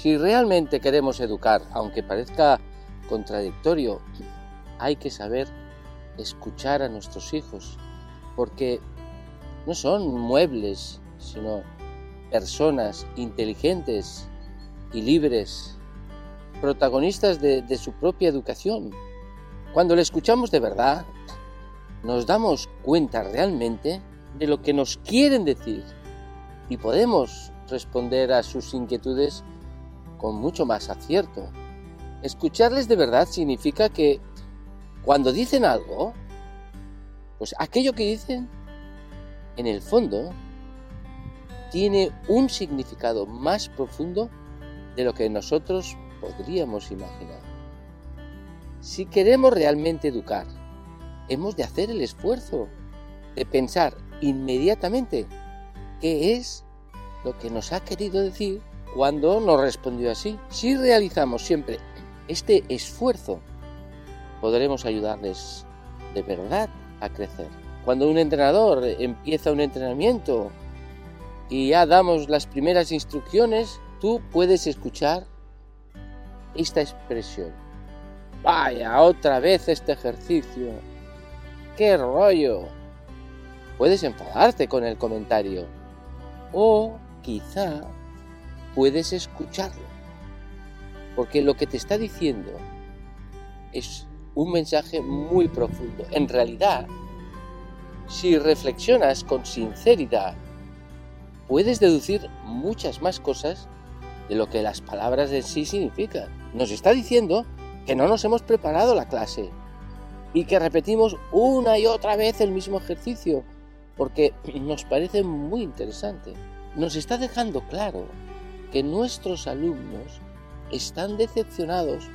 Si realmente queremos educar, aunque parezca contradictorio, hay que saber escuchar a nuestros hijos, porque no son muebles, sino personas inteligentes y libres, protagonistas de, su propia educación. Cuando le escuchamos de verdad, nos damos cuenta realmente de lo que nos quieren decir y podemos responder a sus inquietudes con mucho más acierto. Escucarles de verdad significa que cuando dicen algo, pues aquello que dicen, en el fondo, tiene un significado más profundo de lo que nosotros podríamos imaginar. Si queremos realmente educar, hemos de hacer el esfuerzo de pensar inmediatamente qué es lo que nos ha querido decir cuando nos respondió así. Si realizamos siempre este esfuerzo, podremos ayudarles de verdad a crecer. Cuando un entrenador empieza un entrenamiento y ya damos las primeras instrucciones, tú puedes escuchar esta expresión. Vaya, otra vez este ejercicio. ¡Qué rollo! Puedes enfadarte con el comentario. O quizá puedes escucharlo. Porque lo que te está diciendo es un mensaje muy profundo. En realidad, si reflexionas con sinceridad, puedes deducir muchas más cosas de lo que las palabras en sí significan. Nos está diciendo que no nos hemos preparado la clase y que repetimos una y otra vez el mismo ejercicio porque nos parece muy interesante. Nos está dejando claro que nuestros alumnos están decepcionados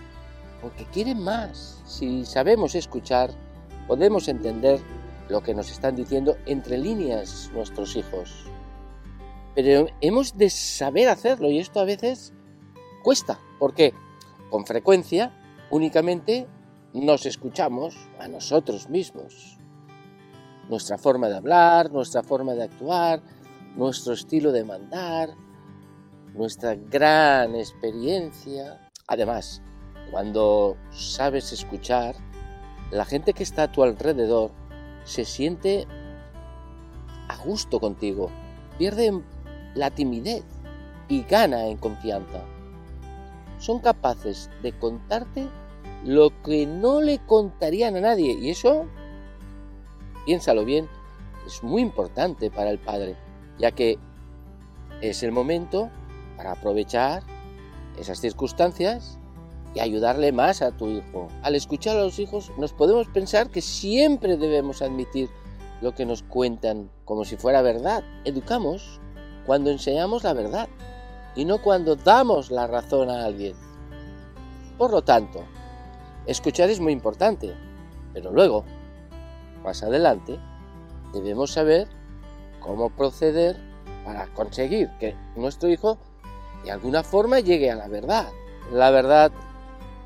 porque quieren más. Si sabemos escuchar, podemos entender lo que nos están diciendo entre líneas nuestros hijos. Pero hemos de saber hacerlo y esto a veces cuesta, porque con frecuencia únicamente nos escuchamos a nosotros mismos. Nuestra forma de hablar, nuestra forma de actuar, nuestro estilo de mandar, nuestra gran experiencia. Además, cuando sabes escuchar, la gente que está a tu alrededor se siente a gusto contigo, pierde la timidez y gana en confianza. Son capaces de contarte lo que no le contarían a nadie y eso, piénsalo bien, es muy importante para el padre, ya que es el momento para aprovechar esas circunstancias y ayudarle más a tu hijo. Al escuchar a los hijos nos podemos pensar que siempre debemos admitir lo que nos cuentan como si fuera verdad. Educamos cuando enseñamos la verdad y no cuando damos la razón a alguien. Por lo tanto, escuchar es muy importante, pero luego, más adelante, debemos saber cómo proceder para conseguir que nuestro hijo de alguna forma llegue a la verdad. La verdad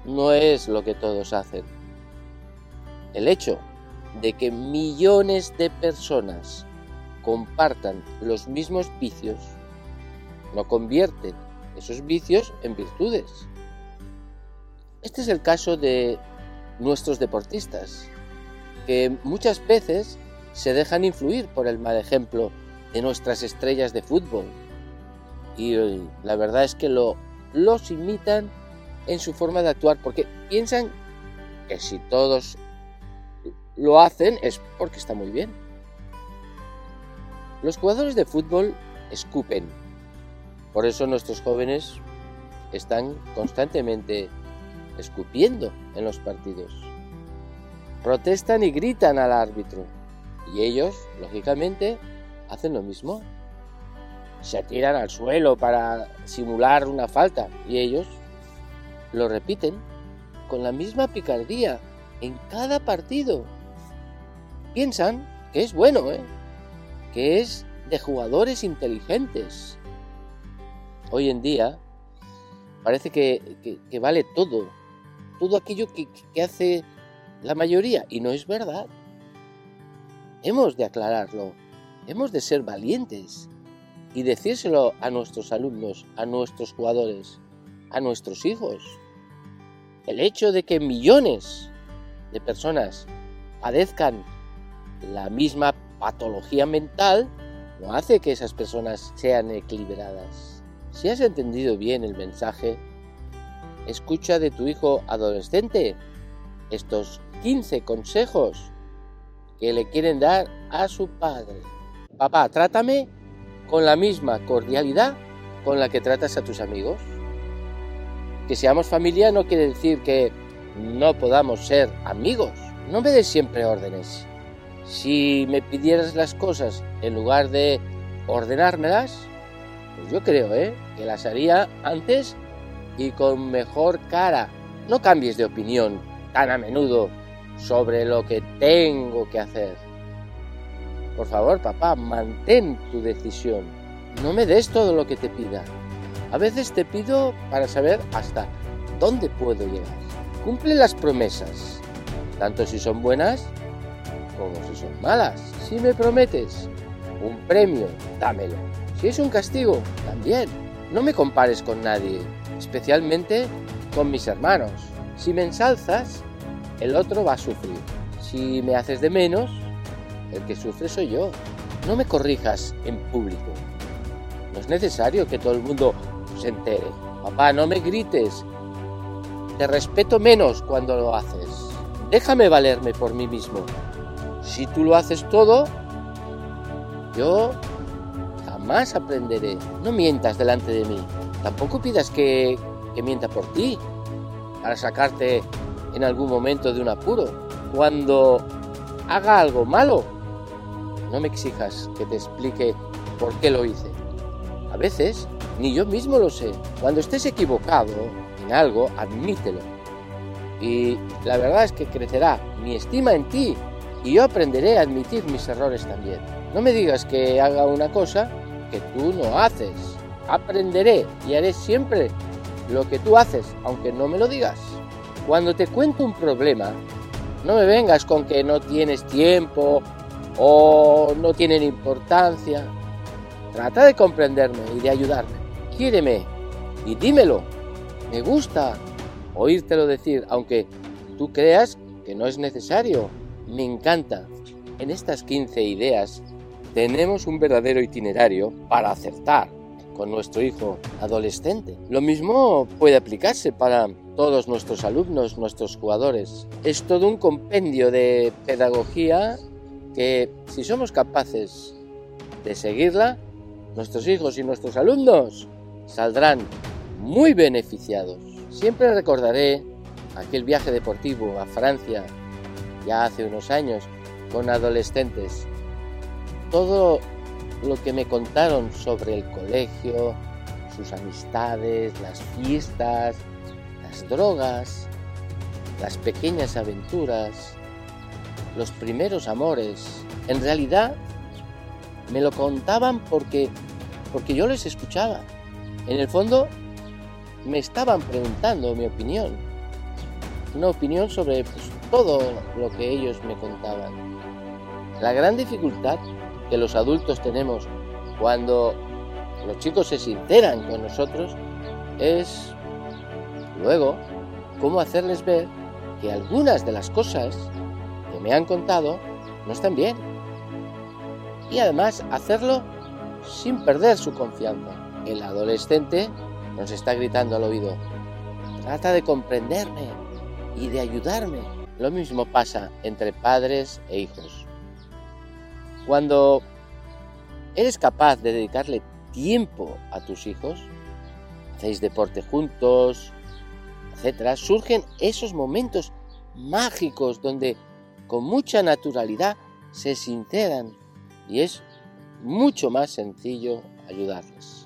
no es lo que todos hacen. El hecho de que millones de personas compartan los mismos vicios no convierten esos vicios en virtudes. Este es el caso de nuestros deportistas, que muchas veces se dejan influir por el mal ejemplo de nuestras estrellas de fútbol. Y eh, la verdad es que lo, los imitan en su forma de actuar porque piensan que si todos lo hacen es porque está muy bien. Los jugadores de fútbol escupen. Por eso nuestros jóvenes están constantemente escupiendo en los partidos. Protestan y gritan al árbitro. Y ellos, lógicamente, hacen lo mismo. Se tiran al suelo para simular una falta y ellos lo repiten con la misma picardía en cada partido. Piensan que es bueno, ¿eh? que es de jugadores inteligentes. Hoy en día parece que, vale todo, todo aquello que, que hace la mayoría, y no es verdad. Hemos de aclararlo, hemos de ser valientes y decírselo a nuestros alumnos, a nuestros jugadores. a nuestros hijos. El hecho de que millones de personas padezcan la misma patología mental no hace que esas personas sean equilibradas. Si has entendido bien el mensaje, escucha de tu hijo adolescente estos 15 consejos que le quieren dar a su padre. Papá, trátame con la misma cordialidad con la que tratas a tus amigos. Que seamos familia no quiere decir que no podamos ser amigos. No me des siempre órdenes. Si me pidieras las cosas en lugar de ordenármelas, pues yo creo ¿eh? que las haría antes y con mejor cara. No cambies de opinión tan a menudo sobre lo que tengo que hacer. Por favor, papá, mantén tu decisión. No me des todo lo que te pida. A veces te pido para saber hasta dónde puedo llegar. Cumple las promesas, tanto si son buenas como si son malas. Si me prometes un premio, dámelo. Si es un castigo, también. No me compares con nadie, especialmente con mis hermanos. Si me ensalzas, el otro va a sufrir. Si me haces de menos, el que sufre soy yo. No me corrijas en público. No es necesario que todo el mundo se entere. Papá, no me grites. Te respeto menos cuando lo haces. Déjame valerme por mí mismo. Si tú lo haces todo, yo jamás aprenderé. No mientas delante de mí. Tampoco pidas que, que mienta por ti para sacarte en algún momento de un apuro. Cuando haga algo malo, no me exijas que te explique por qué lo hice. A veces ni yo mismo lo sé. Cuando estés equivocado en algo, admítelo. Y la verdad es que crecerá mi estima en ti y yo aprenderé a admitir mis errores también. No me digas que haga una cosa que tú no haces. Aprenderé y haré siempre lo que tú haces, aunque no me lo digas. Cuando te cuento un problema, no me vengas con que no tienes tiempo o no tienen importancia. Trata de comprenderme y de ayudarme. Quiéreme y dímelo. Me gusta oírtelo decir, aunque tú creas que no es necesario. Me encanta. En estas 15 ideas tenemos un verdadero itinerario para acertar con nuestro hijo adolescente. Lo mismo puede aplicarse para todos nuestros alumnos, nuestros jugadores. Es todo un compendio de pedagogía que si somos capaces de seguirla, nuestros hijos y nuestros alumnos saldrán muy beneficiados. Siempre recordaré aquel viaje deportivo a Francia ya hace unos años con adolescentes. Todo lo que me contaron sobre el colegio, sus amistades, las fiestas, drogas, las pequeñas aventuras, los primeros amores, en realidad me lo contaban porque, porque yo les escuchaba. En el fondo me estaban preguntando mi opinión, una opinión sobre pues, todo lo que ellos me contaban. La gran dificultad que los adultos tenemos cuando los chicos se sinceran con nosotros es Luego, cómo hacerles ver que algunas de las cosas me han contado no están bien. Y además hacerlo sin perder su confianza. El adolescente nos está gritando al oído, trata de comprenderme y de ayudarme. Lo mismo pasa entre padres e hijos. Cuando eres capaz de dedicarle tiempo a tus hijos, hacéis deporte juntos, surgen esos momentos mágicos donde con mucha naturalidad se sinceran y es mucho más sencillo ayudarles.